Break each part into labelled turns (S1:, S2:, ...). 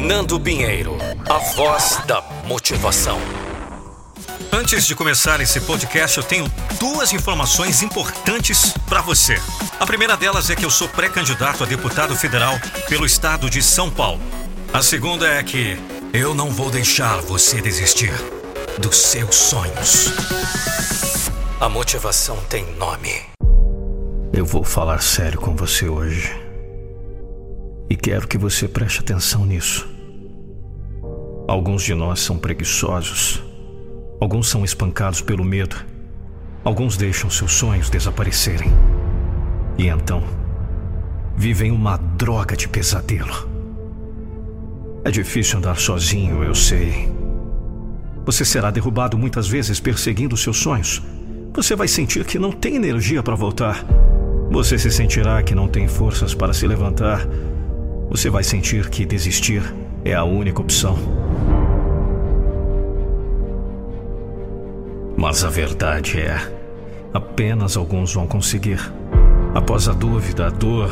S1: Nando Pinheiro, a voz da motivação.
S2: Antes de começar esse podcast, eu tenho duas informações importantes para você. A primeira delas é que eu sou pré-candidato a deputado federal pelo estado de São Paulo. A segunda é que eu não vou deixar você desistir dos seus sonhos.
S1: A motivação tem nome.
S3: Eu vou falar sério com você hoje. E quero que você preste atenção nisso. Alguns de nós são preguiçosos Alguns são espancados pelo medo. Alguns deixam seus sonhos desaparecerem. E então, vivem uma droga de pesadelo. É difícil andar sozinho, eu sei. Você será derrubado muitas vezes perseguindo seus sonhos. Você vai sentir que não tem energia para voltar. Você se sentirá que não tem forças para se levantar. Você vai sentir que desistir é a única opção. Mas a verdade é: apenas alguns vão conseguir. Após a dúvida, a dor,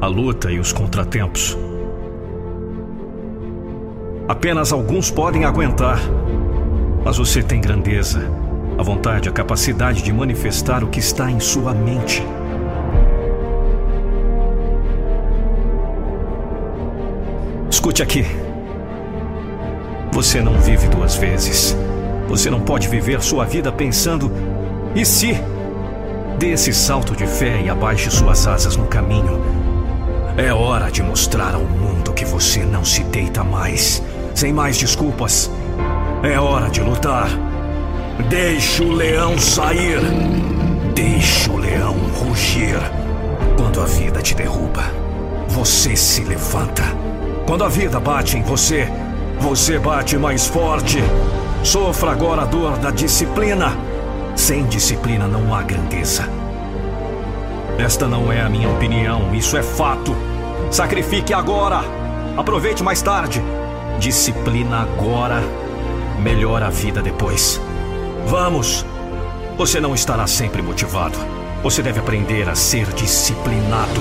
S3: a luta e os contratempos. Apenas alguns podem aguentar. Mas você tem grandeza, a vontade, a capacidade de manifestar o que está em sua mente. Escute aqui. Você não vive duas vezes. Você não pode viver sua vida pensando: e se? Dê esse salto de fé e abaixe suas asas no caminho. É hora de mostrar ao mundo que você não se deita mais, sem mais desculpas. É hora de lutar. Deixe o leão sair. Deixe o leão rugir. Quando a vida te derruba, você se levanta. Quando a vida bate em você, você bate mais forte. Sofra agora a dor da disciplina. Sem disciplina não há grandeza. Esta não é a minha opinião, isso é fato. Sacrifique agora. Aproveite mais tarde. Disciplina agora melhora a vida depois. Vamos! Você não estará sempre motivado. Você deve aprender a ser disciplinado.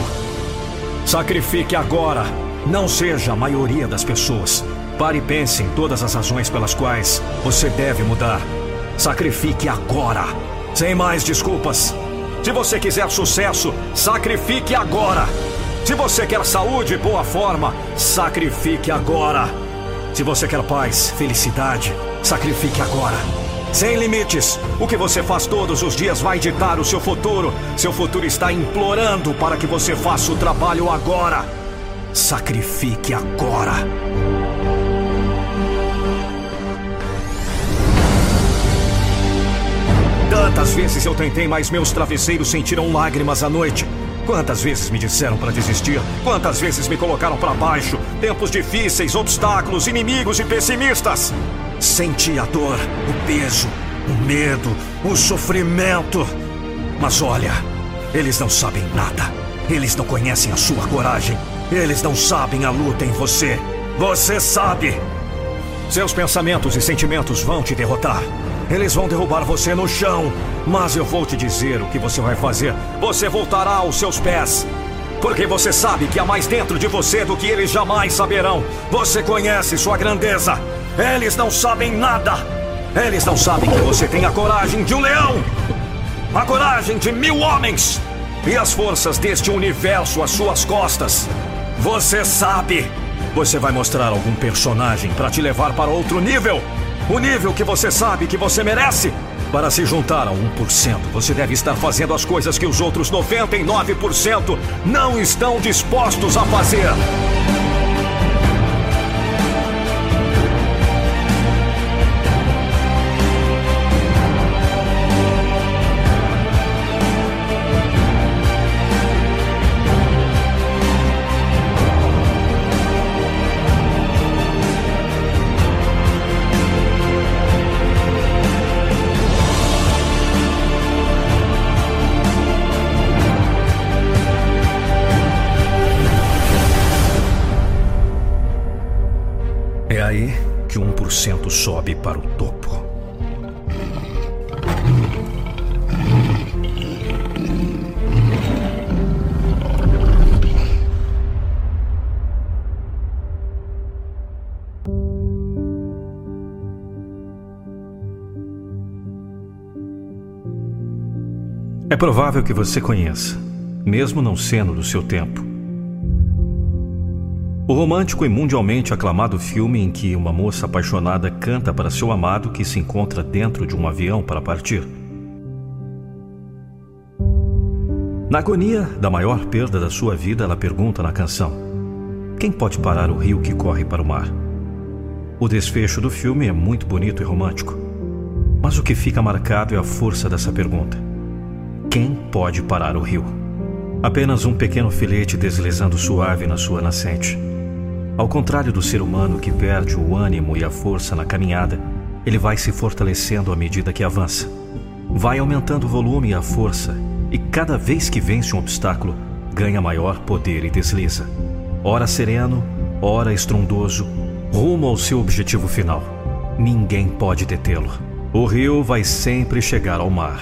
S3: Sacrifique agora. Não seja a maioria das pessoas. Pare e pense em todas as razões pelas quais você deve mudar. Sacrifique agora, sem mais desculpas. Se você quiser sucesso, sacrifique agora. Se você quer saúde e boa forma, sacrifique agora. Se você quer paz, felicidade, sacrifique agora. Sem limites, o que você faz todos os dias vai ditar o seu futuro. Seu futuro está implorando para que você faça o trabalho agora. Sacrifique agora. Quantas vezes eu tentei, mas meus travesseiros sentiram lágrimas à noite. Quantas vezes me disseram para desistir? Quantas vezes me colocaram para baixo? Tempos difíceis, obstáculos, inimigos e pessimistas. Senti a dor, o peso, o medo, o sofrimento. Mas olha, eles não sabem nada. Eles não conhecem a sua coragem. Eles não sabem a luta em você. Você sabe. Seus pensamentos e sentimentos vão te derrotar. Eles vão derrubar você no chão. Mas eu vou te dizer o que você vai fazer. Você voltará aos seus pés. Porque você sabe que há mais dentro de você do que eles jamais saberão. Você conhece sua grandeza. Eles não sabem nada. Eles não sabem que você tem a coragem de um leão. A coragem de mil homens. E as forças deste universo às suas costas. Você sabe. Você vai mostrar algum personagem para te levar para outro nível. O nível que você sabe que você merece. Para se juntar a 1%, você deve estar fazendo as coisas que os outros 99% não estão dispostos a fazer. Provável que você conheça, mesmo não sendo do seu tempo. O romântico e mundialmente aclamado filme em que uma moça apaixonada canta para seu amado que se encontra dentro de um avião para partir. Na agonia da maior perda da sua vida, ela pergunta na canção: Quem pode parar o rio que corre para o mar? O desfecho do filme é muito bonito e romântico. Mas o que fica marcado é a força dessa pergunta: Quem pode parar o rio? Apenas um pequeno filete deslizando suave na sua nascente. Ao contrário do ser humano que perde o ânimo e a força na caminhada, ele vai se fortalecendo à medida que avança. Vai aumentando o volume e a força, e cada vez que vence um obstáculo, ganha maior poder e desliza. Ora sereno, ora estrondoso, rumo ao seu objetivo final. Ninguém pode detê-lo. O rio vai sempre chegar ao mar.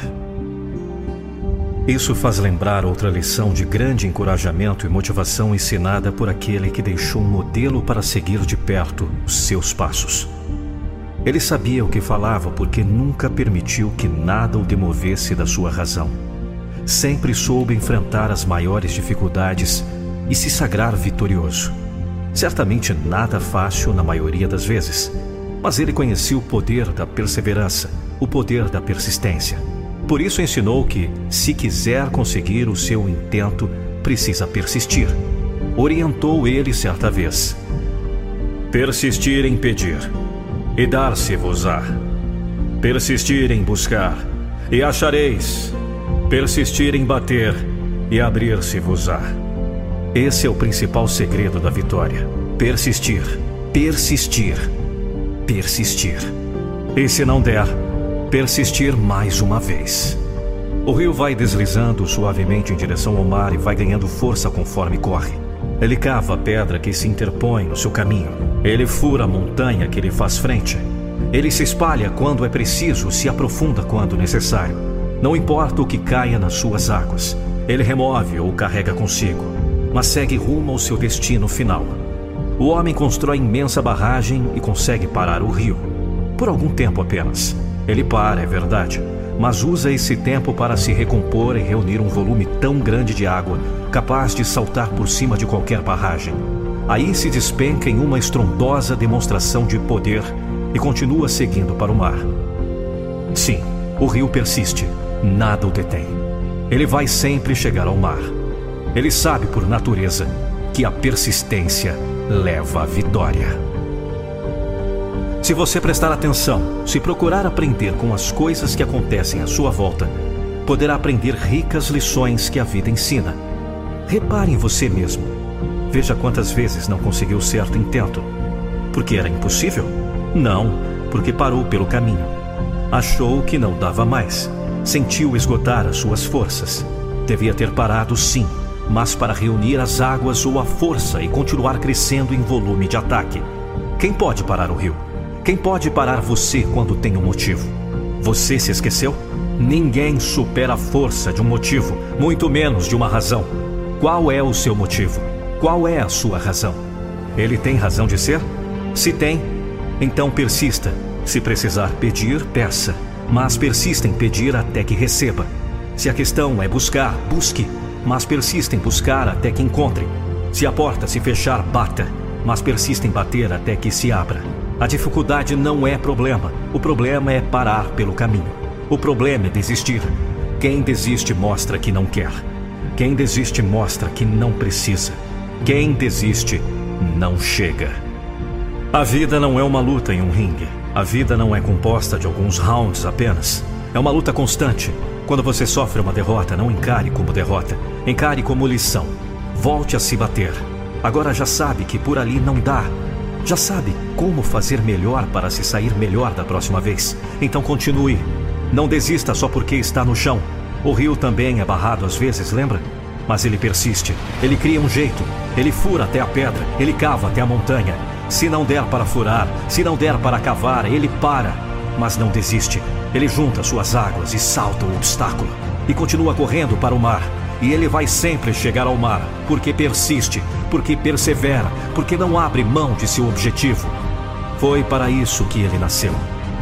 S3: Isso faz lembrar outra lição de grande encorajamento e motivação ensinada por aquele que deixou um modelo para seguir de perto os seus passos. Ele sabia o que falava porque nunca permitiu que nada o demovesse da sua razão. Sempre soube enfrentar as maiores dificuldades e se sagrar vitorioso. Certamente nada fácil na maioria das vezes, mas ele conhecia o poder da perseverança, o poder da persistência. Por isso ensinou que, se quiser conseguir o seu intento, precisa persistir. Orientou ele certa vez: Persistir em pedir, e dar-se-vos-á. Persistir em buscar, e achareis. Persistir em bater, e abrir-se-vos-á. Esse é o principal segredo da vitória: persistir, persistir, persistir. E se não der, persistir mais uma vez. O rio vai deslizando suavemente em direção ao mar e vai ganhando força conforme corre. Ele cava a pedra que se interpõe no seu caminho. Ele fura a montanha que lhe faz frente. Ele se espalha quando é preciso, se aprofunda quando necessário. Não importa o que caia nas suas águas, ele remove ou carrega consigo, mas segue rumo ao seu destino final. O homem constrói imensa barragem e consegue parar o rio. Por algum tempo apenas. Ele para, é verdade, mas usa esse tempo para se recompor e reunir um volume tão grande de água, capaz de saltar por cima de qualquer barragem. Aí se despenca em uma estrondosa demonstração de poder e continua seguindo para o mar. Sim, o rio persiste, nada o detém. Ele vai sempre chegar ao mar. Ele sabe por natureza que a persistência leva à vitória. Se você prestar atenção, se procurar aprender com as coisas que acontecem à sua volta, poderá aprender ricas lições que a vida ensina. Repare em você mesmo. Veja quantas vezes não conseguiu certo intento. Porque era impossível? Não, porque parou pelo caminho. Achou que não dava mais. Sentiu esgotar as suas forças. Devia ter parado, sim, mas para reunir as águas ou a força e continuar crescendo em volume de ataque. Quem pode parar o rio? Quem pode parar você quando tem um motivo? Você se esqueceu? Ninguém supera a força de um motivo, muito menos de uma razão. Qual é o seu motivo? Qual é a sua razão? Ele tem razão de ser? Se tem, então persista. Se precisar pedir, peça. Mas persista em pedir até que receba. Se a questão é buscar, busque. Mas persista em buscar até que encontre. Se a porta se fechar, bata. Mas persista em bater até que se abra. A dificuldade não é problema. O problema é parar pelo caminho. O problema é desistir. Quem desiste mostra que não quer. Quem desiste mostra que não precisa. Quem desiste não chega. A vida não é uma luta em um ringue. A vida não é composta de alguns rounds apenas. É uma luta constante. Quando você sofre uma derrota, não encare como derrota. Encare como lição. Volte a se bater. Agora já sabe que por ali não dá. Já sabe como fazer melhor para se sair melhor da próxima vez. Então continue. Não desista só porque está no chão. O rio também é barrado às vezes, lembra? Mas ele persiste. Ele cria um jeito. Ele fura até a pedra. Ele cava até a montanha. Se não der para furar, se não der para cavar, ele para. Mas não desiste. Ele junta suas águas e salta o obstáculo. E continua correndo para o mar. E ele vai sempre chegar ao mar, porque persiste, porque persevera, porque não abre mão de seu objetivo. Foi para isso que ele nasceu.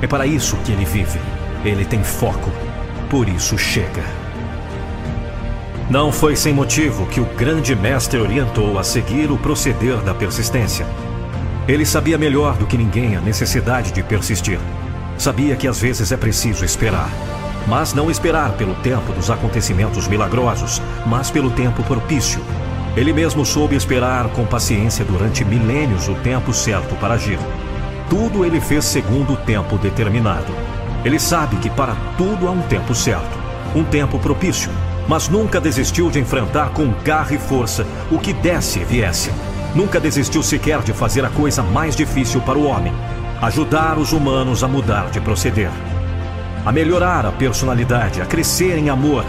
S3: É para isso que ele vive. Ele tem foco. Por isso chega. Não foi sem motivo que o grande mestre orientou a seguir o proceder da persistência. Ele sabia melhor do que ninguém a necessidade de persistir. Sabia que às vezes é preciso esperar. Mas não esperar pelo tempo dos acontecimentos milagrosos, mas pelo tempo propício. Ele mesmo soube esperar com paciência durante milênios o tempo certo para agir. Tudo ele fez segundo o tempo determinado. Ele sabe que para tudo há um tempo certo, um tempo propício, mas nunca desistiu de enfrentar com garra e força o que desse e viesse. Nunca desistiu sequer de fazer a coisa mais difícil para o homem: ajudar os humanos a mudar de proceder, a melhorar a personalidade, a crescer em amor,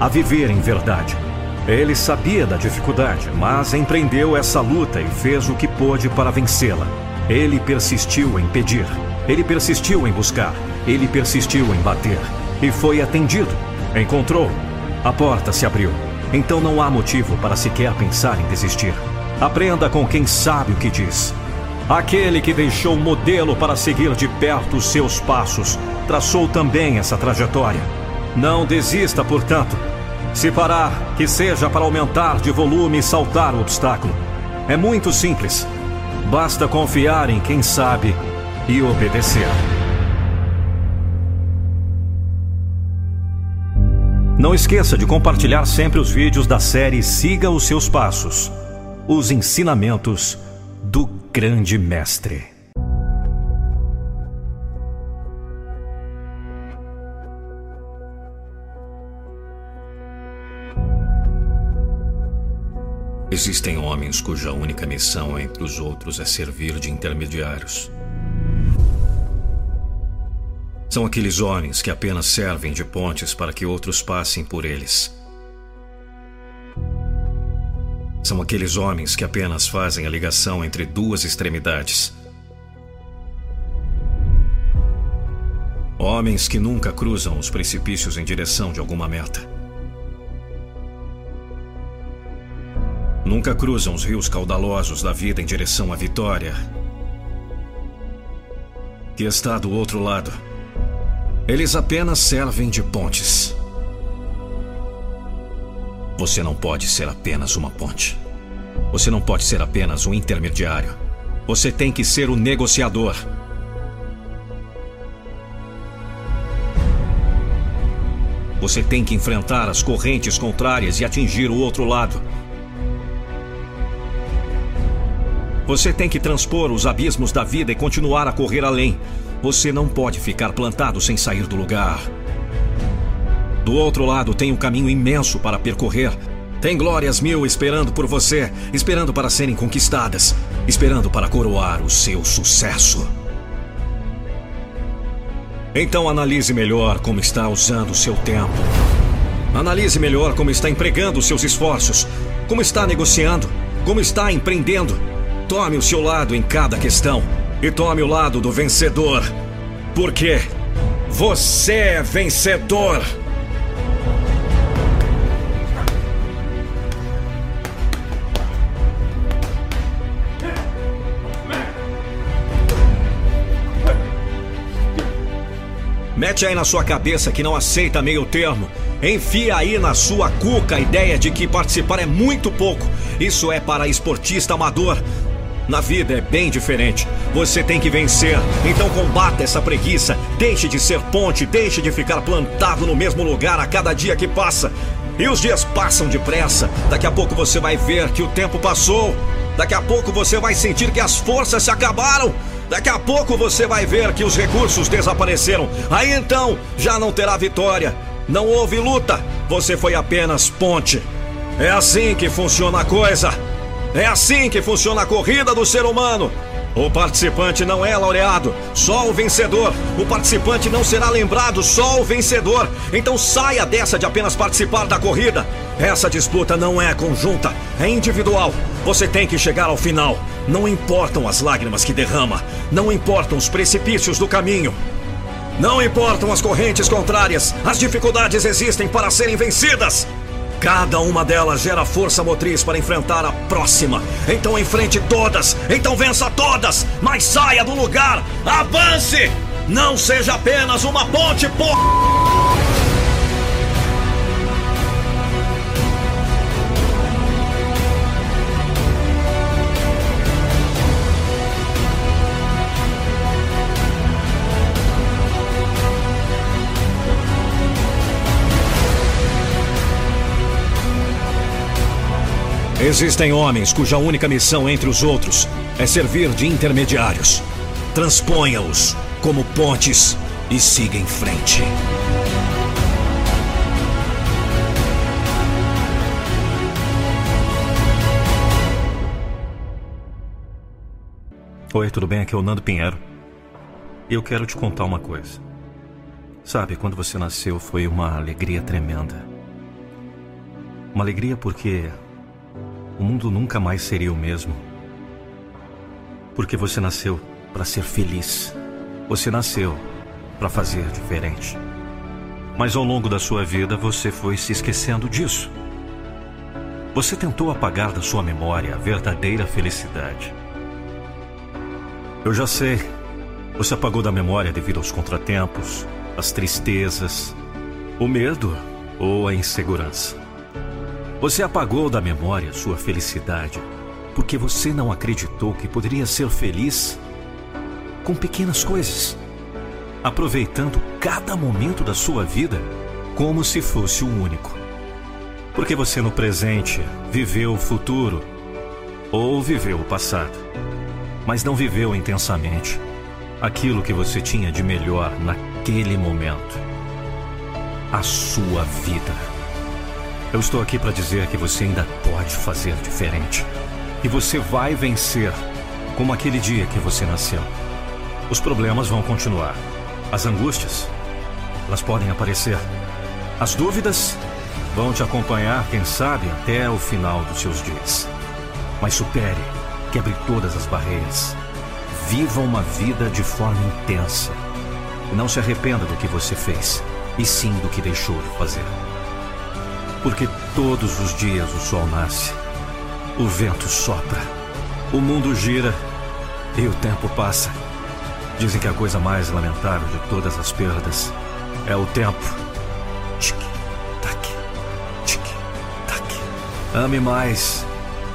S3: a viver em verdade. Ele sabia da dificuldade, mas empreendeu essa luta e fez o que pôde para vencê-la. Ele persistiu em pedir, ele persistiu em buscar, ele persistiu em bater. E foi atendido. Encontrou. A porta se abriu. Então não há motivo para sequer pensar em desistir. Aprenda com quem sabe o que diz. Aquele que deixou modelo para seguir de perto os seus passos, traçou também essa trajetória. Não desista, portanto. Se parar, que seja para aumentar de volume e saltar o obstáculo. É muito simples. Basta confiar em quem sabe e obedecer. Não esqueça de compartilhar sempre os vídeos da série Siga os Seus Passos os ensinamentos do Grande Mestre.
S2: Existem homens cuja única missão entre os outros é servir de intermediários. São aqueles homens que apenas servem de pontes para que outros passem por eles. São aqueles homens que apenas fazem a ligação entre duas extremidades. Homens que nunca cruzam os precipícios em direção de alguma meta. Nunca cruzam os rios caudalosos da vida em direção à vitória. Que está do outro lado. Eles apenas servem de pontes. Você não pode ser apenas uma ponte. Você não pode ser apenas um intermediário. Você tem que ser o negociador. Você tem que enfrentar as correntes contrárias e atingir o outro lado. Você tem que transpor os abismos da vida e continuar a correr além. Você não pode ficar plantado sem sair do lugar. Do outro lado tem um caminho imenso para percorrer. Tem glórias mil esperando por você, esperando para serem conquistadas, esperando para coroar o seu sucesso. Então analise melhor como está usando o seu tempo. Analise melhor como está empregando os seus esforços, como está negociando, como está empreendendo. Tome o seu lado em cada questão e tome o lado do vencedor. Porque você é vencedor. Mete aí na sua cabeça que não aceita meio termo. Enfia aí na sua cuca a ideia de que participar é muito pouco. Isso é para esportista amador. Na vida é bem diferente. Você tem que vencer. Então combata essa preguiça. Deixe de ser ponte, deixe de ficar plantado no mesmo lugar a cada dia que passa. E os dias passam depressa. Daqui a pouco você vai ver que o tempo passou. Daqui a pouco você vai sentir que as forças se acabaram. Daqui a pouco você vai ver que os recursos desapareceram. Aí então já não terá vitória. Não houve luta. Você foi apenas ponte. É assim que funciona a coisa. É assim que funciona a corrida do ser humano. O participante não é laureado, só o vencedor. O participante não será lembrado, só o vencedor. Então saia dessa de apenas participar da corrida. Essa disputa não é conjunta, é individual. Você tem que chegar ao final. Não importam as lágrimas que derrama, não importam os precipícios do caminho. Não importam as correntes contrárias, as dificuldades existem para serem vencidas. Cada uma delas gera força motriz para enfrentar a próxima. Então enfrente todas, então vença todas, mas saia do lugar, avance! Não seja apenas uma ponte, por...
S3: Existem homens cuja única missão entre os outros é servir de intermediários. Transponha-os como pontes e siga em frente.
S2: Oi, tudo bem? Aqui é o Nando Pinheiro. E eu quero te contar uma coisa. Sabe, quando você nasceu foi uma alegria tremenda. Uma alegria porque o mundo nunca mais seria o mesmo. Porque você nasceu para ser feliz. Você nasceu para fazer diferente. Mas ao longo da sua vida você foi se esquecendo disso. Você tentou apagar da sua memória a verdadeira felicidade. Eu já sei. Você apagou da memória devido aos contratempos, às tristezas, o medo ou a insegurança. Você apagou da memória sua felicidade porque você não acreditou que poderia ser feliz com pequenas coisas, aproveitando cada momento da sua vida como se fosse o único. Porque você no presente viveu o futuro ou viveu o passado mas não viveu intensamente aquilo que você tinha de melhor naquele momento. A sua vida. Eu estou aqui para dizer que você ainda pode fazer diferente. E você vai vencer, como aquele dia que você nasceu. Os problemas vão continuar. As angústias, elas podem aparecer. As dúvidas vão te acompanhar, quem sabe, até o final dos seus dias. Mas supere Quebre todas as barreiras. Viva uma vida de forma intensa. Não se arrependa do que você fez, e sim do que deixou de fazer. Porque todos os dias o sol nasce, o vento sopra, o mundo gira e o tempo passa. Dizem que a coisa mais lamentável de todas as perdas é o tempo. Tic-tac, tic-tac. Ame mais,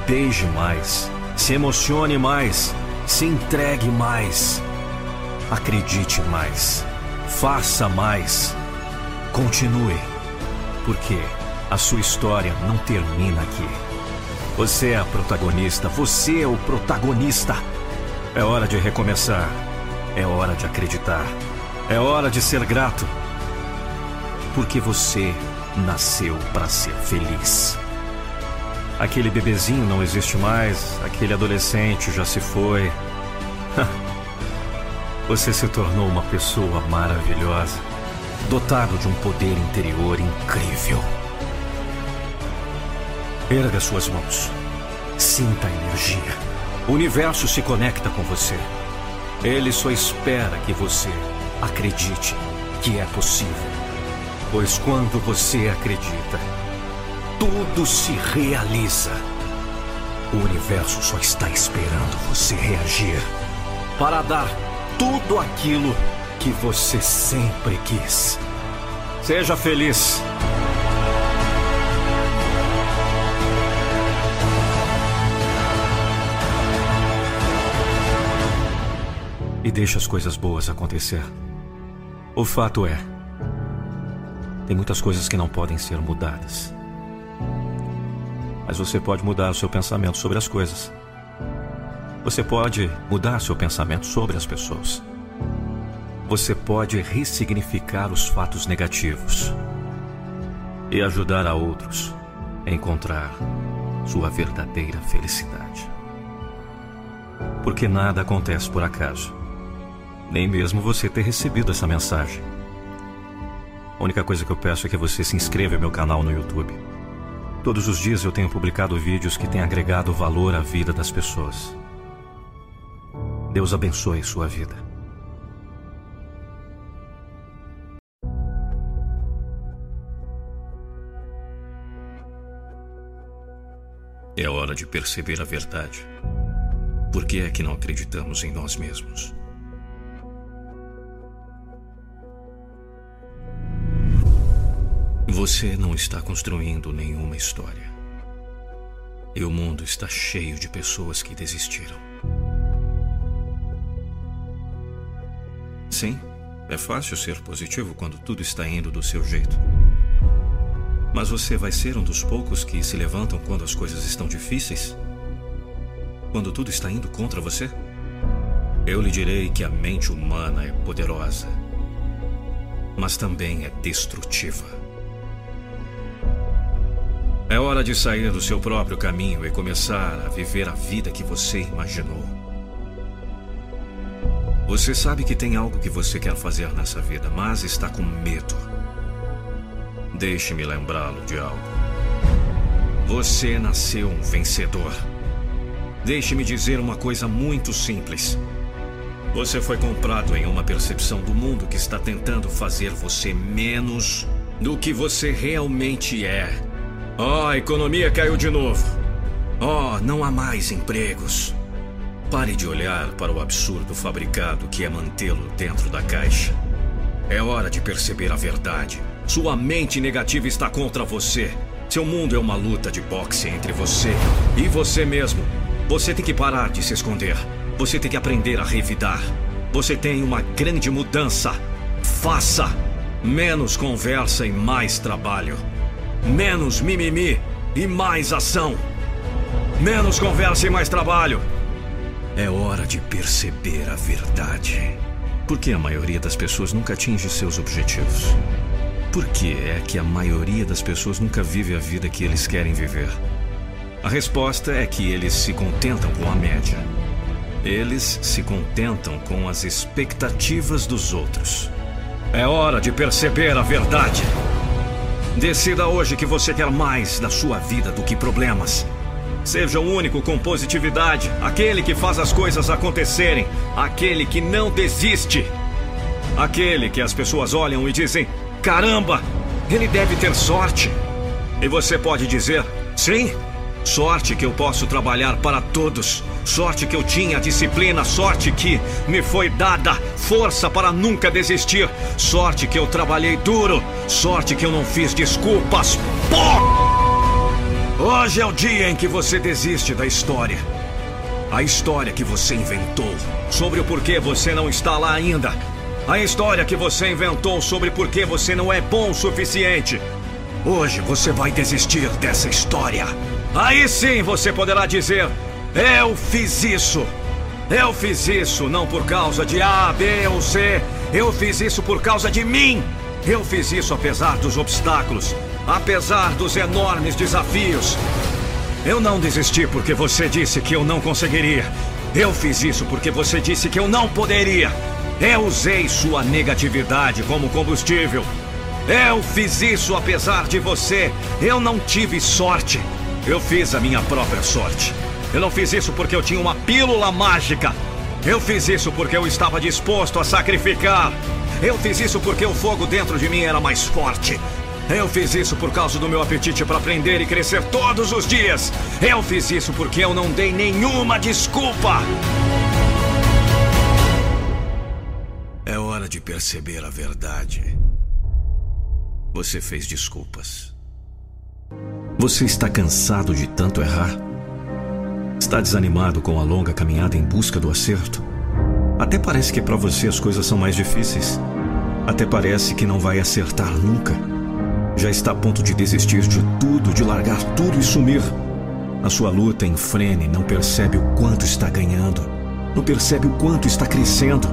S2: beije mais se emocione mais. Se entregue mais. Acredite mais. Faça mais. Continue. Porque a sua história não termina aqui. Você é a protagonista. Você é o protagonista. É hora de recomeçar. É hora de acreditar. É hora de ser grato. Porque você nasceu para ser feliz. Aquele bebezinho não existe mais, aquele adolescente já se foi. Você se tornou uma pessoa maravilhosa, dotado de um poder interior incrível. Erga suas mãos. Sinta a energia. O universo se conecta com você. Ele só espera que você acredite que é possível. Pois quando você acredita, tudo se realiza. O universo só está esperando você reagir para dar tudo aquilo que você sempre quis. Seja feliz. E deixe as coisas boas acontecer. O fato é, tem muitas coisas que não podem ser mudadas mas você pode mudar o seu pensamento sobre as coisas. Você pode mudar seu pensamento sobre as pessoas. Você pode ressignificar os fatos negativos e ajudar a outros a encontrar sua verdadeira felicidade. Porque nada acontece por acaso, nem mesmo você ter recebido essa mensagem. A única coisa que eu peço é que você se inscreva no meu canal no YouTube Todos os dias eu tenho publicado vídeos que têm agregado valor à vida das pessoas. Deus abençoe sua vida. É hora de perceber a verdade. Por que é que não acreditamos em nós mesmos? Você não está construindo nenhuma história. E o mundo está cheio de pessoas que desistiram. Sim, é fácil ser positivo quando tudo está indo do seu jeito.
S3: Mas você vai ser um dos poucos que se levantam quando as coisas estão difíceis? Quando tudo está indo contra você? Eu lhe direi que a mente humana é poderosa, mas também é destrutiva. É hora de sair do seu próprio caminho e começar a viver a vida que você imaginou. Você sabe que tem algo que você quer fazer nessa vida, mas está com medo. Deixe-me lembrá-lo de algo. Você nasceu um vencedor. Deixe-me dizer uma coisa muito simples. Você foi comprado em uma percepção do mundo que está tentando fazer você menos do que você realmente é. Oh, a economia caiu de novo. Oh, não há mais empregos. Pare de olhar para o absurdo fabricado que é mantê-lo dentro da caixa. É hora de perceber a verdade. Sua mente negativa está contra você. Seu mundo é uma luta de boxe entre você e você mesmo. Você tem que parar de se esconder. Você tem que aprender a revidar. Você tem uma grande mudança. Faça menos conversa e mais trabalho. Menos mimimi e mais ação. Menos conversa e mais trabalho. É hora de perceber a verdade. Por que a maioria das pessoas nunca atinge seus objetivos? Por que é que a maioria das pessoas nunca vive a vida que eles querem viver? A resposta é que eles se contentam com a média. Eles se contentam com as expectativas dos outros. É hora de perceber a verdade. Decida hoje que você quer mais da sua vida do que problemas. Seja o único com positividade, aquele que faz as coisas acontecerem, aquele que não desiste. Aquele que as pessoas olham e dizem: caramba, ele deve ter sorte. E você pode dizer: sim, Sorte que eu posso trabalhar para todos. Sorte que eu tinha disciplina. Sorte que me foi dada força para nunca desistir. Sorte que eu trabalhei duro. Sorte que eu não fiz desculpas. Hoje é o dia em que você desiste da história. A história que você inventou sobre o porquê você não está lá ainda. A história que você inventou sobre por que você não é bom o suficiente. Hoje você vai desistir dessa história. Aí sim você poderá dizer: Eu fiz isso. Eu fiz isso não por causa de A, B ou C. Eu fiz isso por causa de mim. Eu fiz isso apesar dos obstáculos, apesar dos enormes desafios. Eu não desisti porque você disse que eu não conseguiria. Eu fiz isso porque você disse que eu não poderia. Eu usei sua negatividade como combustível. Eu fiz isso apesar de você. Eu não tive sorte. Eu fiz a minha própria sorte. Eu não fiz isso porque eu tinha uma pílula mágica. Eu fiz isso porque eu estava disposto a sacrificar. Eu fiz isso porque o fogo dentro de mim era mais forte. Eu fiz isso por causa do meu apetite para aprender e crescer todos os dias. Eu fiz isso porque eu não dei nenhuma desculpa. É hora de perceber a verdade. Você fez desculpas. Você está cansado de tanto errar? Está desanimado com a longa caminhada em busca do acerto? Até parece que para você as coisas são mais difíceis. Até parece que não vai acertar nunca. Já está a ponto de desistir de tudo, de largar tudo e sumir. A sua luta em frene não percebe o quanto está ganhando, não percebe o quanto está crescendo,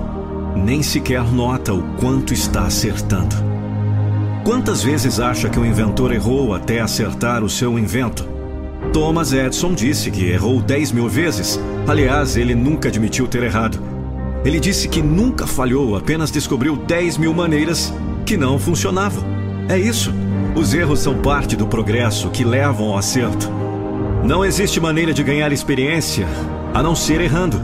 S3: nem sequer nota o quanto está acertando. Quantas vezes acha que o inventor errou até acertar o seu invento? Thomas Edison disse que errou 10 mil vezes. Aliás, ele nunca admitiu ter errado. Ele disse que nunca falhou, apenas descobriu 10 mil maneiras que não funcionavam. É isso. Os erros são parte do progresso que levam ao acerto. Não existe maneira de ganhar experiência a não ser errando.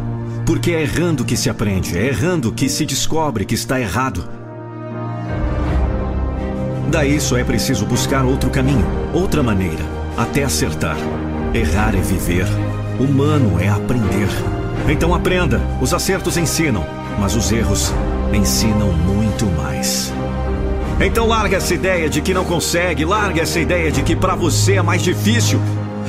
S3: Porque é errando que se aprende, é errando que se descobre que está errado. Daí só é preciso buscar outro caminho, outra maneira, até acertar. Errar é viver, humano é aprender. Então aprenda, os acertos ensinam, mas os erros ensinam muito mais. Então larga essa ideia de que não consegue, larga essa ideia de que para você é mais difícil.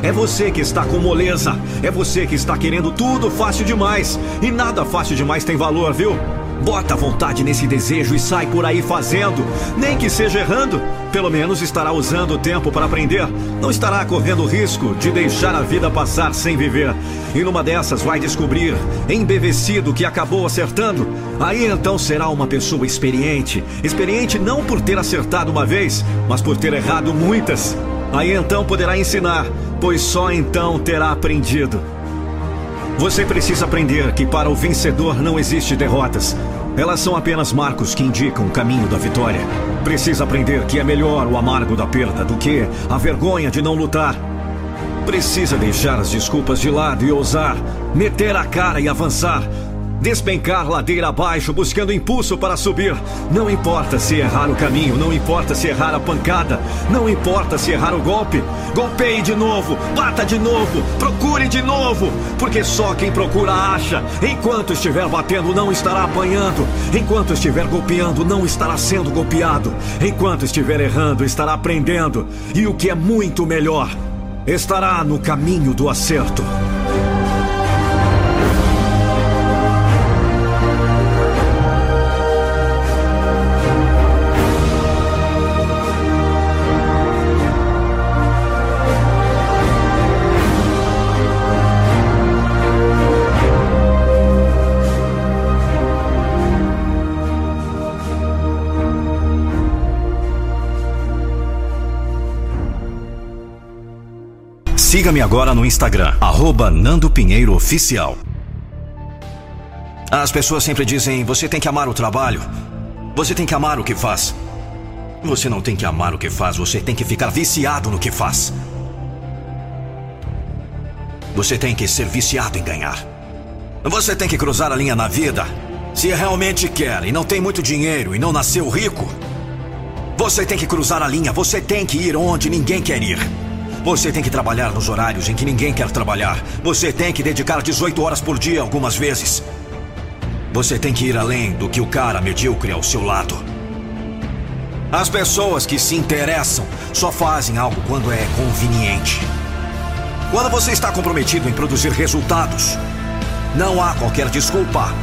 S3: É você que está com moleza, é você que está querendo tudo fácil demais. E nada fácil demais tem valor, viu? Bota vontade nesse desejo e sai por aí fazendo, nem que seja errando. Pelo menos estará usando o tempo para aprender. Não estará correndo risco de deixar a vida passar sem viver. E numa dessas vai descobrir, embevecido, que acabou acertando. Aí então será uma pessoa experiente. Experiente não por ter acertado uma vez, mas por ter errado muitas. Aí então poderá ensinar, pois só então terá aprendido. Você precisa aprender que para o vencedor não existe derrotas. Elas são apenas marcos que indicam o caminho da vitória. Precisa aprender que é melhor o amargo da perda do que a vergonha de não lutar. Precisa deixar as desculpas de lado e ousar, meter a cara e avançar. Despencar ladeira abaixo, buscando impulso para subir. Não importa se errar o caminho, não importa se errar a pancada, não importa se errar o golpe. Golpeie de novo, bata de novo, procure de novo, porque só quem procura acha. Enquanto estiver batendo, não estará apanhando. Enquanto estiver golpeando, não estará sendo golpeado. Enquanto estiver errando, estará aprendendo. E o que é muito melhor, estará no caminho do acerto. Siga-me agora no Instagram, arroba Nando Pinheiro Oficial. As pessoas sempre dizem: você tem que amar o trabalho, você tem que amar o que faz. Você não tem que amar o que faz, você tem que ficar viciado no que faz. Você tem que ser viciado em ganhar. Você tem que cruzar a linha na vida se realmente quer e não tem muito dinheiro e não nasceu rico. Você tem que cruzar a linha, você tem que ir onde ninguém quer ir. Você tem que trabalhar nos horários em que ninguém quer trabalhar. Você tem que dedicar 18 horas por dia algumas vezes. Você tem que ir além do que o cara medíocre ao seu lado. As pessoas que se interessam só fazem algo quando é conveniente. Quando você está comprometido em produzir resultados, não há qualquer desculpa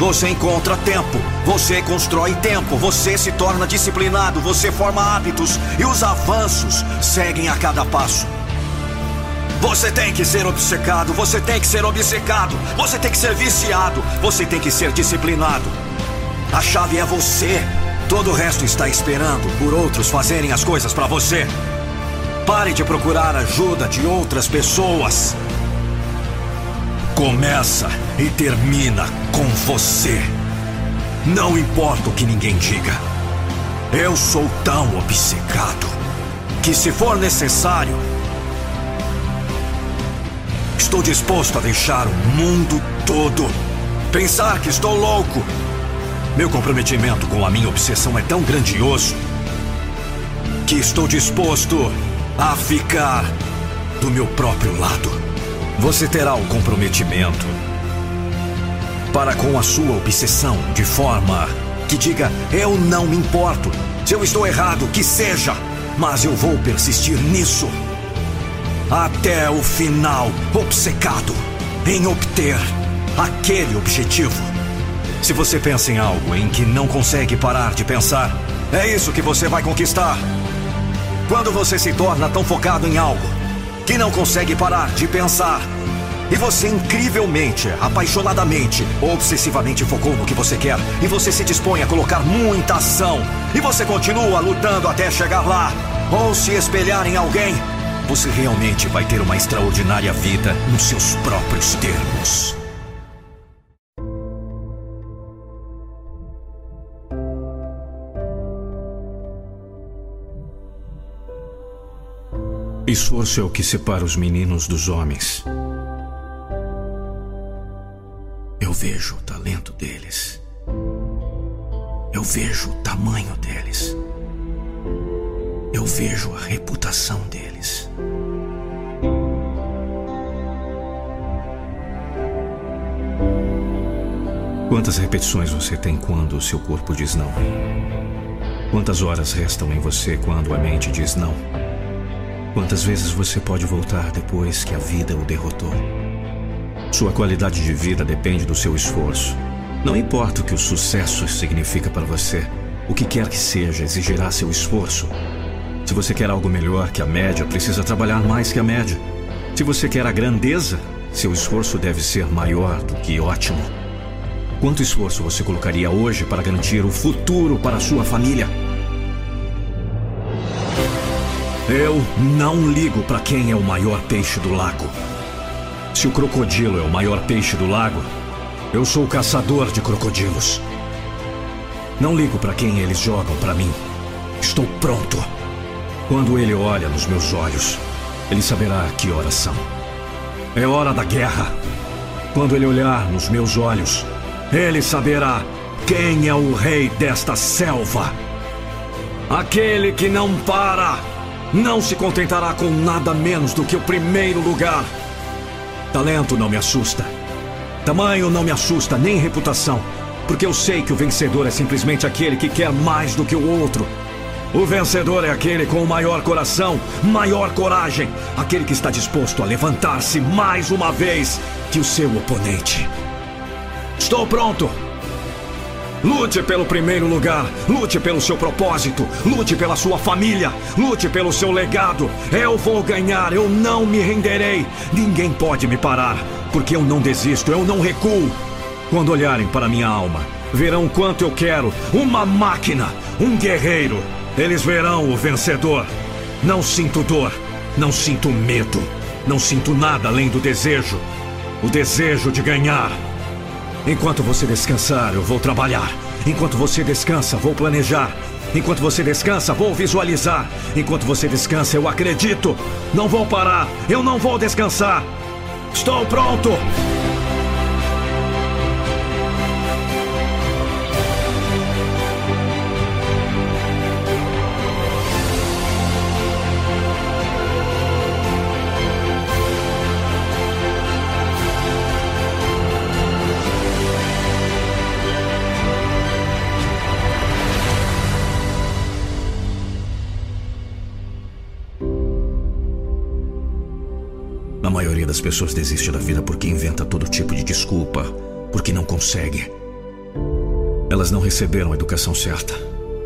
S3: você encontra tempo, você constrói tempo, você se torna disciplinado, você forma hábitos e os avanços seguem a cada passo. Você tem que ser obcecado, você tem que ser obcecado, você tem que ser viciado, você tem que ser disciplinado. A chave é você. Todo o resto está esperando por outros fazerem as coisas para você. Pare de procurar ajuda de outras pessoas. Começa e termina com você. Não importa o que ninguém diga. Eu sou tão obcecado que, se for necessário, estou disposto a deixar o mundo todo pensar que estou louco. Meu comprometimento com a minha obsessão é tão grandioso que estou disposto a ficar do meu próprio lado. Você terá o comprometimento para com a sua obsessão de forma que diga: Eu não me importo. Se eu estou errado, que seja, mas eu vou persistir nisso até o final, obcecado em obter aquele objetivo. Se você pensa em algo em que não consegue parar de pensar, é isso que você vai conquistar. Quando você se torna tão focado em algo que não consegue parar de pensar. E você incrivelmente, apaixonadamente, obsessivamente focou no que você quer. E você se dispõe a colocar muita ação. E você continua lutando até chegar lá. Ou se espelhar em alguém. Você realmente vai ter uma extraordinária vida nos seus próprios termos. Esforço é o que separa os meninos dos homens. Eu vejo o talento deles. Eu vejo o tamanho deles. Eu vejo a reputação deles. Quantas repetições você tem quando o seu corpo diz não? Quantas horas restam em você quando a mente diz não? Quantas vezes você pode voltar depois que a vida o derrotou? Sua qualidade de vida depende do seu esforço. Não importa o que o sucesso significa para você, o que quer que seja exigirá seu esforço. Se você quer algo melhor que a média, precisa trabalhar mais que a média. Se você quer a grandeza, seu esforço deve ser maior do que ótimo. Quanto esforço você colocaria hoje para garantir o futuro para sua família? Eu não ligo para quem é o maior peixe do lago. Se o crocodilo é o maior peixe do lago, eu sou o caçador de crocodilos. Não ligo para quem eles jogam para mim. Estou pronto. Quando ele olha nos meus olhos, ele saberá que horas são. É hora da guerra. Quando ele olhar nos meus olhos, ele saberá quem é o rei desta selva. Aquele que não para, não se contentará com nada menos do que o primeiro lugar. Talento não me assusta. Tamanho não me assusta, nem reputação. Porque eu sei que o vencedor é simplesmente aquele que quer mais do que o outro. O vencedor é aquele com o maior coração, maior coragem, aquele que está disposto a levantar-se mais uma vez que o seu oponente. Estou pronto! Lute pelo primeiro lugar, lute pelo seu propósito, lute pela sua família, lute pelo seu legado. Eu vou ganhar, eu não me renderei. Ninguém pode me parar, porque eu não desisto, eu não recuo. Quando olharem para minha alma, verão quanto eu quero uma máquina, um guerreiro. Eles verão o vencedor. Não sinto dor, não sinto medo, não sinto nada além do desejo o desejo de ganhar. Enquanto você descansar, eu vou trabalhar. Enquanto você descansa, vou planejar. Enquanto você descansa, vou visualizar. Enquanto você descansa, eu acredito. Não vou parar. Eu não vou descansar. Estou pronto. Maioria das pessoas desiste da vida porque inventa todo tipo de desculpa, porque não consegue. Elas não receberam a educação certa.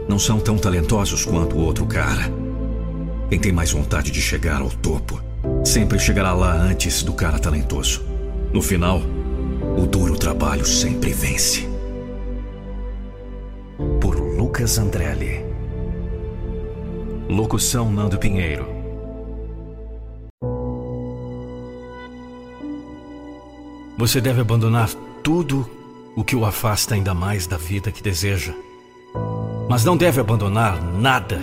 S3: Não são tão talentosos quanto o outro cara. Quem tem mais vontade de chegar ao topo sempre chegará lá antes do cara talentoso. No final, o duro trabalho sempre vence. Por Lucas Andrelli. Locução Nando Pinheiro. Você deve abandonar tudo o que o afasta ainda mais da vida que deseja. Mas não deve abandonar nada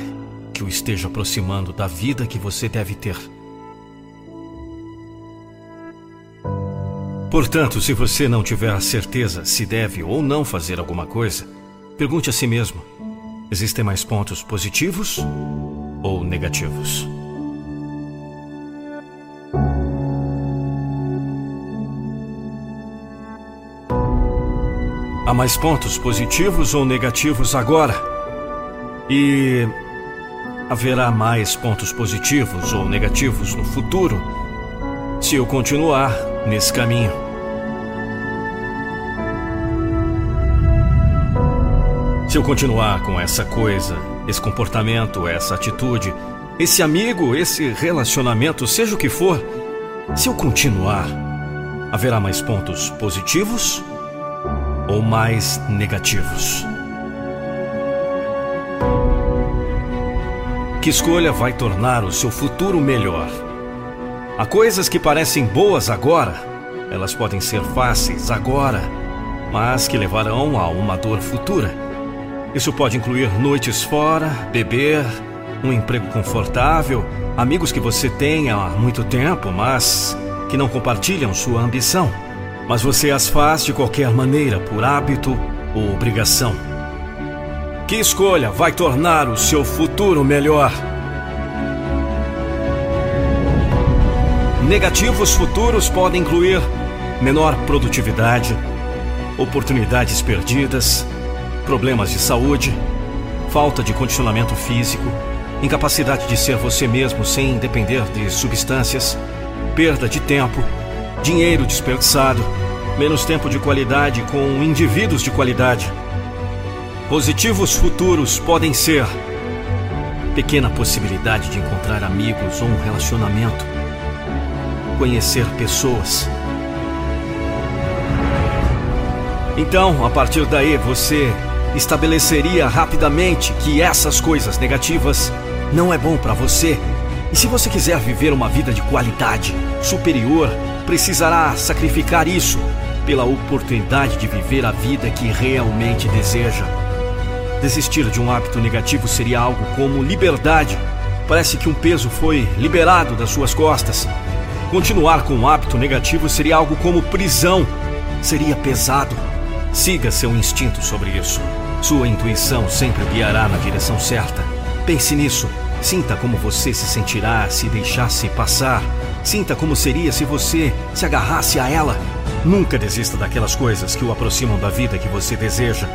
S3: que o esteja aproximando da vida que você deve ter. Portanto, se você não tiver a certeza se deve ou não fazer alguma coisa, pergunte a si mesmo: existem mais pontos positivos ou negativos? Há mais pontos positivos ou negativos agora? E haverá mais pontos positivos ou negativos no futuro se eu continuar nesse caminho. Se eu continuar com essa coisa, esse comportamento, essa atitude, esse amigo, esse relacionamento, seja o que for, se eu continuar, haverá mais pontos positivos ou mais negativos? Que escolha vai tornar o seu futuro melhor? Há coisas que parecem boas agora, elas podem ser fáceis agora, mas que levarão a uma dor futura. Isso pode incluir noites fora, beber, um emprego confortável, amigos que você tem há muito tempo, mas que não compartilham sua ambição mas você as faz de qualquer maneira, por hábito ou obrigação. Que escolha vai tornar o seu futuro melhor? Negativos futuros podem incluir menor produtividade, oportunidades perdidas, problemas de saúde, falta de condicionamento físico, incapacidade de ser você mesmo sem depender de substâncias, perda de tempo, dinheiro desperdiçado menos tempo de qualidade com indivíduos de qualidade. Positivos futuros podem ser pequena possibilidade de encontrar amigos ou um relacionamento, conhecer pessoas. Então, a partir daí, você estabeleceria rapidamente que essas coisas negativas não é bom para você. E se você quiser viver uma vida de qualidade superior, precisará sacrificar isso pela oportunidade de viver a vida que realmente deseja. Desistir de um hábito negativo seria algo como liberdade. Parece que um peso foi liberado das suas costas. Continuar com um hábito negativo seria algo como prisão. Seria pesado. Siga seu instinto sobre isso. Sua intuição sempre guiará na direção certa. Pense nisso. Sinta como você se sentirá se deixasse passar. Sinta como seria se você se agarrasse a ela. Nunca desista daquelas coisas que o aproximam da vida que você deseja,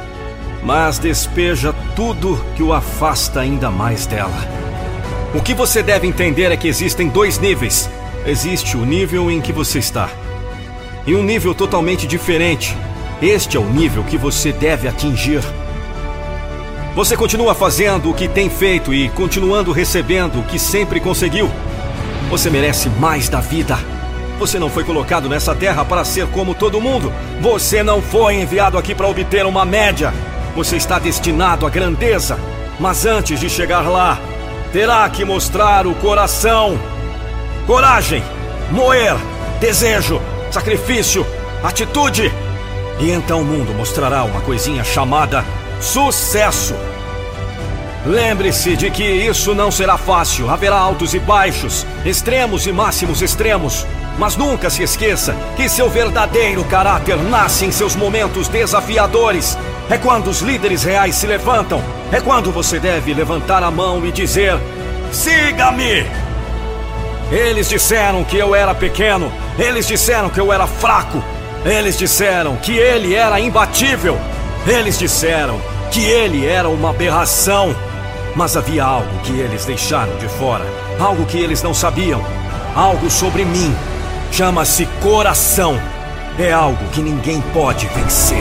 S3: mas despeja tudo que o afasta ainda mais dela. O que você deve entender é que existem dois níveis. Existe o nível em que você está e um nível totalmente diferente. Este é o nível que você deve atingir. Você continua fazendo o que tem feito e continuando recebendo o que sempre conseguiu. Você merece mais da vida. Você não foi colocado nessa terra para ser como todo mundo. Você não foi enviado aqui para obter uma média. Você está destinado à grandeza. Mas antes de chegar lá, terá que mostrar o coração. Coragem, moer, desejo, sacrifício, atitude. E então o mundo mostrará uma coisinha chamada sucesso. Lembre-se de que isso não será fácil. Haverá altos e baixos, extremos e máximos extremos. Mas nunca se esqueça que seu verdadeiro caráter nasce em seus momentos desafiadores. É quando os líderes reais se levantam. É quando você deve levantar a mão e dizer: Siga-me! Eles disseram que eu era pequeno. Eles disseram que eu era fraco. Eles disseram que ele era imbatível. Eles disseram que ele era uma aberração. Mas havia algo que eles deixaram de fora. Algo que eles não sabiam. Algo sobre mim Chama-se coração. É algo que ninguém pode vencer.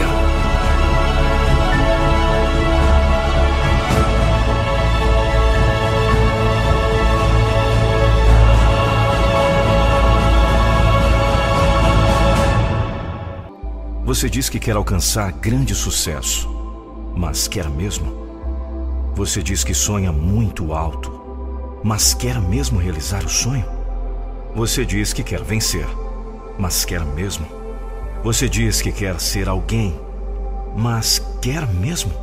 S3: Você diz que quer alcançar grande sucesso, mas quer mesmo? Você diz que sonha muito alto, mas quer mesmo realizar o sonho? Você diz que quer vencer, mas quer mesmo? Você diz que quer ser alguém, mas quer mesmo?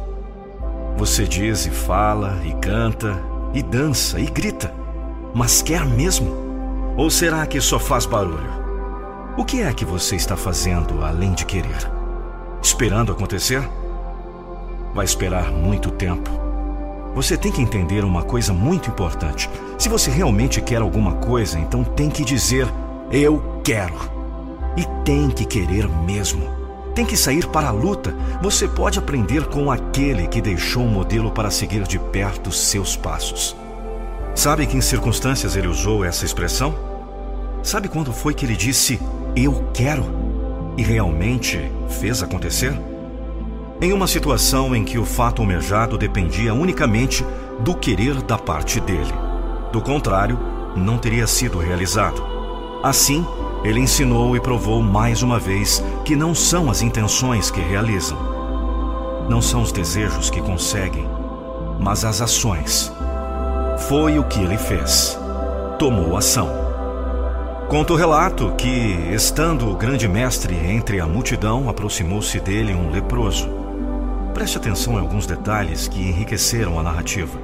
S3: Você diz e fala e canta e dança e grita, mas quer mesmo? Ou será que só faz barulho? O que é que você está fazendo além de querer? Esperando acontecer? Vai esperar muito tempo. Você tem que entender uma coisa muito importante. Se você realmente quer alguma coisa, então tem que dizer: Eu quero. E tem que querer mesmo. Tem que sair para a luta. Você pode aprender com aquele que deixou um modelo para seguir de perto seus passos. Sabe que em circunstâncias ele usou essa expressão? Sabe quando foi que ele disse: Eu quero? E realmente fez acontecer? Em uma situação em que o fato almejado dependia unicamente do querer da parte dele. Do contrário, não teria sido realizado. Assim, ele ensinou e provou mais uma vez que não são as intenções que realizam, não são os desejos que conseguem, mas as ações. Foi o que ele fez. Tomou ação. Conta o relato que, estando o grande mestre entre a multidão, aproximou-se dele um leproso. Preste atenção em alguns detalhes que enriqueceram a narrativa.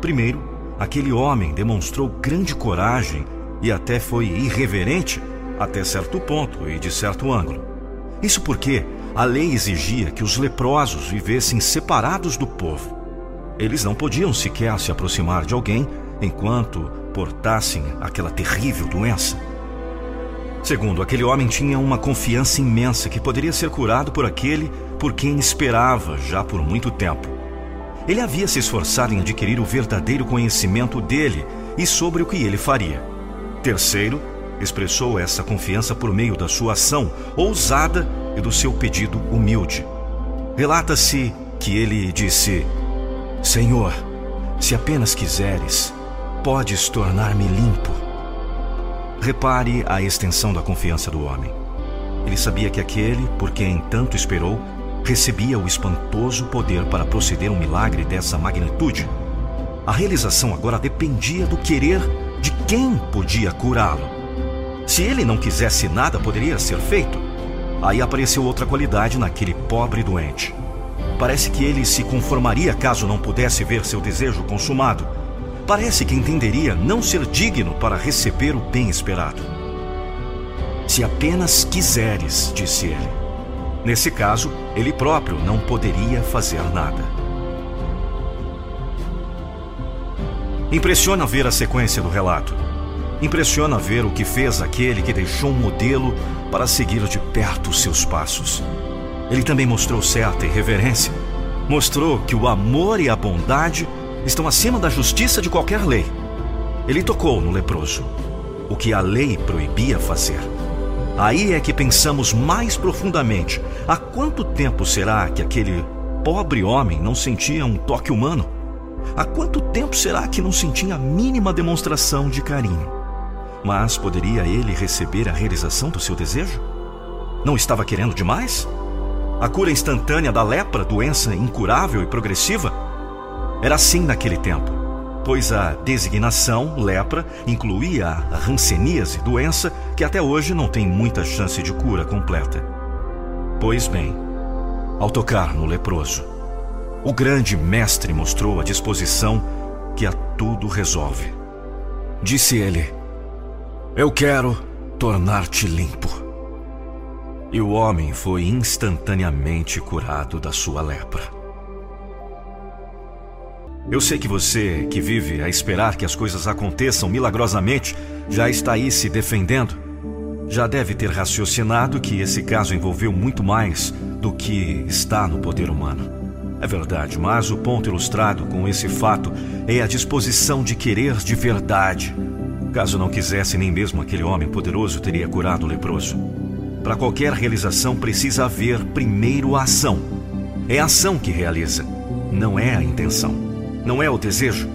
S3: Primeiro, aquele homem demonstrou grande coragem e até foi irreverente até certo ponto e de certo ângulo. Isso porque a lei exigia que os leprosos vivessem separados do povo. Eles não podiam sequer se aproximar de alguém enquanto portassem aquela terrível doença. Segundo, aquele homem tinha uma confiança imensa que poderia ser curado por aquele por quem esperava já por muito tempo. Ele havia se esforçado em adquirir o verdadeiro conhecimento dele e sobre o que ele faria. Terceiro, expressou essa confiança por meio da sua ação ousada e do seu pedido humilde. Relata-se que ele disse: Senhor, se apenas quiseres, podes tornar-me limpo. Repare a extensão da confiança do homem. Ele sabia que aquele por quem tanto esperou recebia o espantoso poder para proceder um milagre dessa magnitude. A realização agora dependia do querer de quem podia curá-lo. Se ele não quisesse nada, poderia ser feito. Aí apareceu outra qualidade naquele pobre doente. Parece que ele se conformaria caso não pudesse ver seu desejo consumado. Parece que entenderia não ser digno para receber o bem esperado. Se apenas quiseres, disse ele. Nesse caso, ele próprio não poderia fazer nada. Impressiona ver a sequência do relato. Impressiona ver o que fez aquele que deixou um modelo para seguir de perto os seus passos. Ele também mostrou certa irreverência. Mostrou que o amor e a bondade estão acima da justiça de qualquer lei. Ele tocou no leproso, o que a lei proibia fazer. Aí é que pensamos mais profundamente: há quanto tempo será que aquele pobre homem não sentia um toque humano? Há quanto tempo será que não sentia a mínima demonstração de carinho? Mas poderia ele receber a realização do seu desejo? Não estava querendo demais? A cura instantânea da lepra, doença incurável e progressiva? Era assim naquele tempo, pois a designação lepra incluía a ranceníase, doença que até hoje não tem muita chance de cura completa. Pois bem, ao tocar no leproso, o grande mestre mostrou a disposição que a tudo resolve. Disse ele: Eu quero tornar-te limpo. E o homem foi instantaneamente curado da sua lepra. Eu sei que você, que vive a esperar que as coisas aconteçam milagrosamente, já está aí se defendendo. Já deve ter raciocinado que esse caso envolveu muito mais do que está no poder humano. É verdade, mas o ponto ilustrado com esse fato é a disposição de querer de verdade. Caso não quisesse, nem mesmo aquele homem poderoso teria curado o leproso. Para qualquer realização precisa haver primeiro a ação. É a ação que realiza, não é a intenção. Não é o desejo,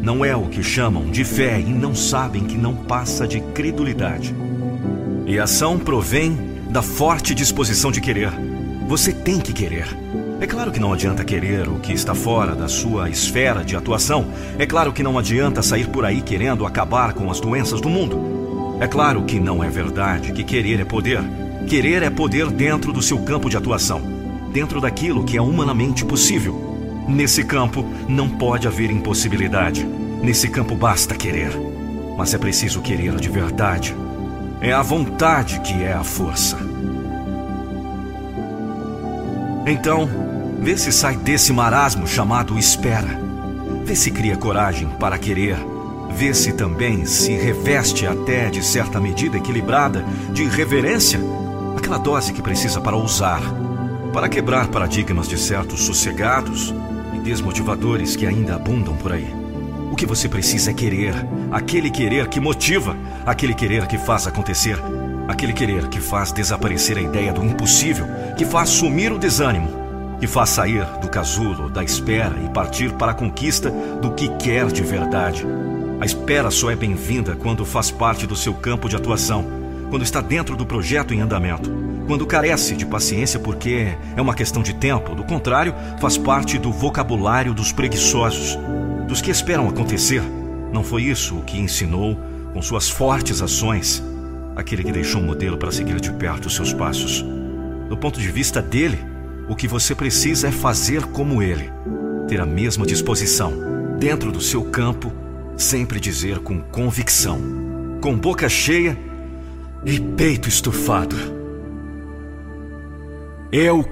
S3: não é o que chamam de fé e não sabem que não passa de credulidade. E a ação provém da forte disposição de querer. Você tem que querer. É claro que não adianta querer o que está fora da sua esfera de atuação. É claro que não adianta sair por aí querendo acabar com as doenças do mundo. É claro que não é verdade que querer é poder. Querer é poder dentro do seu campo de atuação, dentro daquilo que é humanamente possível. Nesse campo não pode haver impossibilidade. Nesse campo basta querer. Mas é preciso querer de verdade. É a vontade que é a força. Então, Vê se sai desse marasmo chamado espera. Vê se cria coragem para querer. Vê se também se reveste até de certa medida equilibrada de reverência, aquela dose que precisa para ousar, para quebrar paradigmas de certos sossegados desmotivadores que ainda abundam por aí. O que você precisa é querer, aquele querer que motiva, aquele querer que faz acontecer, aquele querer que faz desaparecer a ideia do impossível, que faz sumir o desânimo. Que faz sair do casulo, da espera e partir para a conquista do que quer de verdade. A espera só é bem-vinda quando faz parte do seu campo de atuação, quando está dentro do projeto em andamento, quando carece de paciência porque é uma questão de tempo, do contrário, faz parte do vocabulário dos preguiçosos, dos que esperam acontecer. Não foi isso o que ensinou com suas fortes ações aquele que deixou um modelo para seguir de perto os seus passos. Do ponto de vista dele, o que você precisa é fazer como ele, ter a mesma disposição, dentro do seu campo, sempre dizer com convicção, com boca cheia e peito estufado: Eu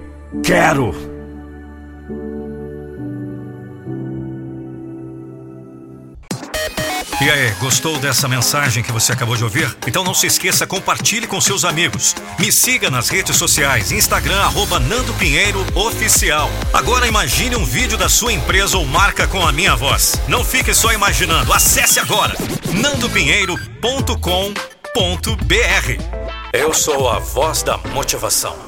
S3: quero!
S2: E aí, gostou dessa mensagem que você acabou de ouvir? Então não se esqueça, compartilhe com seus amigos. Me siga nas redes sociais, Instagram, arroba Nando Pinheiro Oficial. Agora imagine um vídeo da sua empresa ou marca com a minha voz. Não fique só imaginando, acesse agora nandopinheiro.com.br
S1: Eu sou a voz da motivação.